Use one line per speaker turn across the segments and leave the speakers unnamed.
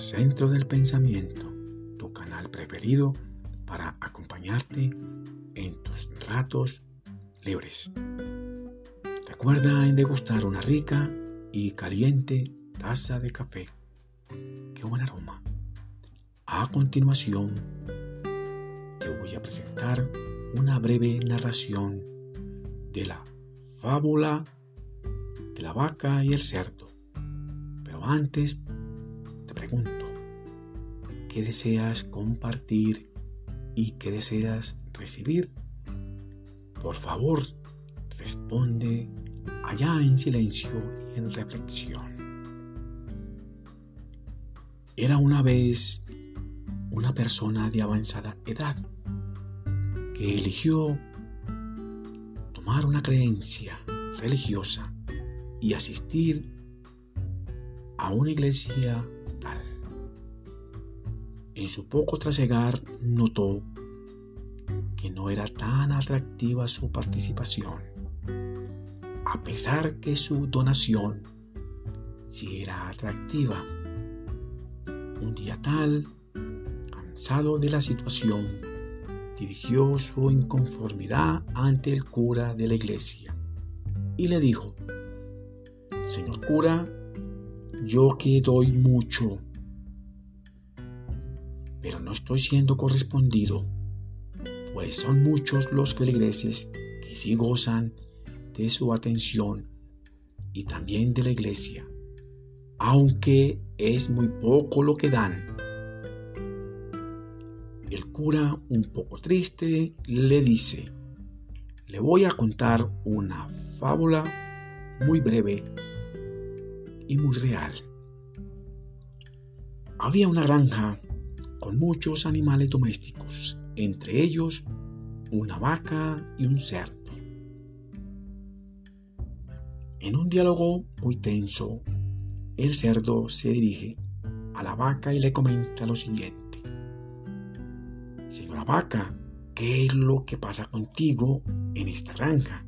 Centro del Pensamiento, tu canal preferido para acompañarte en tus ratos libres. Recuerda en degustar una rica y caliente taza de café. Qué buen aroma. A continuación, te voy a presentar una breve narración de la fábula de la vaca y el cerdo. Pero antes te pregunto, ¿qué deseas compartir y qué deseas recibir? Por favor, responde allá en silencio y en reflexión. Era una vez una persona de avanzada edad que eligió tomar una creencia religiosa y asistir a una iglesia. En su poco trasegar notó que no era tan atractiva su participación, a pesar que su donación sí era atractiva. Un día tal, cansado de la situación, dirigió su inconformidad ante el cura de la iglesia y le dijo, Señor cura, yo que doy mucho, pero no estoy siendo correspondido, pues son muchos los feligreses que sí gozan de su atención y también de la iglesia, aunque es muy poco lo que dan. El cura, un poco triste, le dice, le voy a contar una fábula muy breve y muy real. Había una granja con muchos animales domésticos, entre ellos una vaca y un cerdo. En un diálogo muy tenso, el cerdo se dirige a la vaca y le comenta lo siguiente. Señora vaca, ¿qué es lo que pasa contigo en esta granja?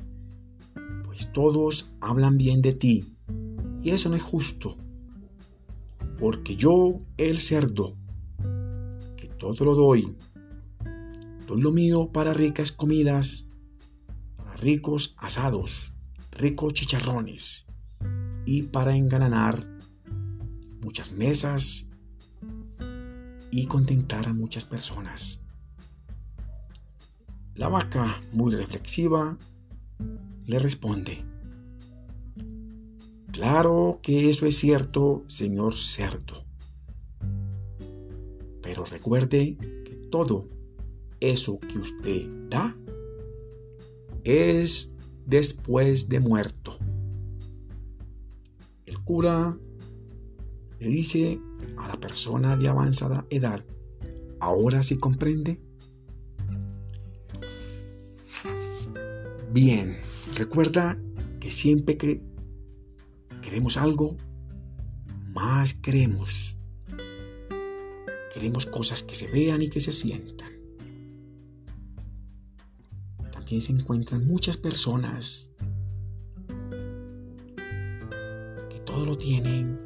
Pues todos hablan bien de ti y eso no es justo. Porque yo, el cerdo, todo lo doy, doy lo mío para ricas comidas, para ricos asados, ricos chicharrones y para engalanar muchas mesas y contentar a muchas personas. La vaca, muy reflexiva, le responde, Claro que eso es cierto, señor cerdo. Pero recuerde que todo eso que usted da es después de muerto. El cura le dice a la persona de avanzada edad, ¿ahora sí comprende? Bien, recuerda que siempre que queremos algo, más queremos. Queremos cosas que se vean y que se sientan. También se encuentran muchas personas que todo lo tienen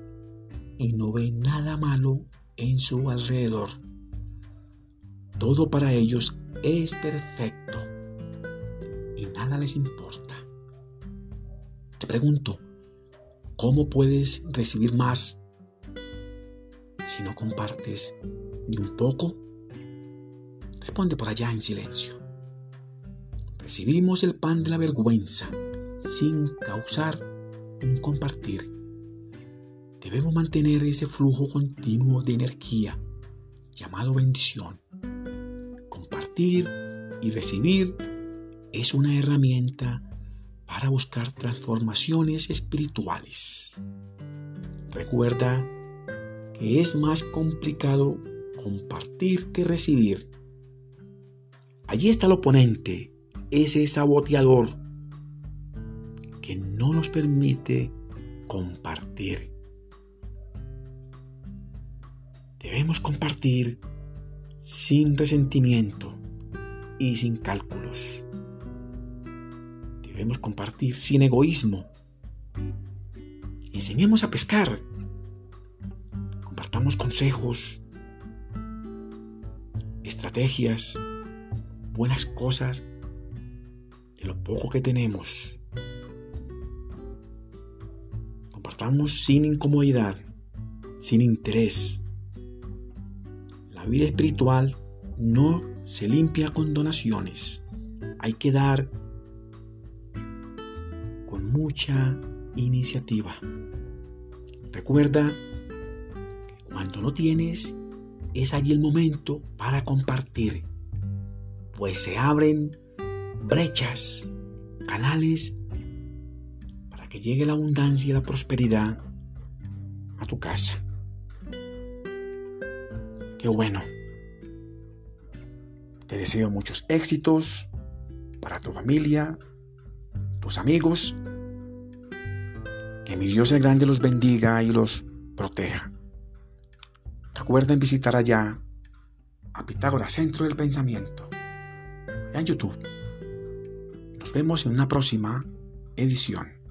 y no ven nada malo en su alrededor. Todo para ellos es perfecto y nada les importa. Te pregunto, ¿Cómo puedes recibir más no compartes ni un poco? Responde por allá en silencio. Recibimos el pan de la vergüenza sin causar un compartir. Debemos mantener ese flujo continuo de energía llamado bendición. Compartir y recibir es una herramienta para buscar transformaciones espirituales. Recuerda que es más complicado compartir que recibir. Allí está el oponente, ese saboteador que no nos permite compartir. Debemos compartir sin resentimiento y sin cálculos. Debemos compartir sin egoísmo. Enseñemos a pescar. Compartamos consejos, estrategias, buenas cosas de lo poco que tenemos. Compartamos sin incomodidad, sin interés. La vida espiritual no se limpia con donaciones. Hay que dar con mucha iniciativa. Recuerda cuando no tienes, es allí el momento para compartir, pues se abren brechas, canales para que llegue la abundancia y la prosperidad a tu casa. Qué bueno. Te deseo muchos éxitos para tu familia, tus amigos. Que mi Dios el grande los bendiga y los proteja. Recuerden visitar allá a Pitágoras Centro del Pensamiento en YouTube. Nos vemos en una próxima edición.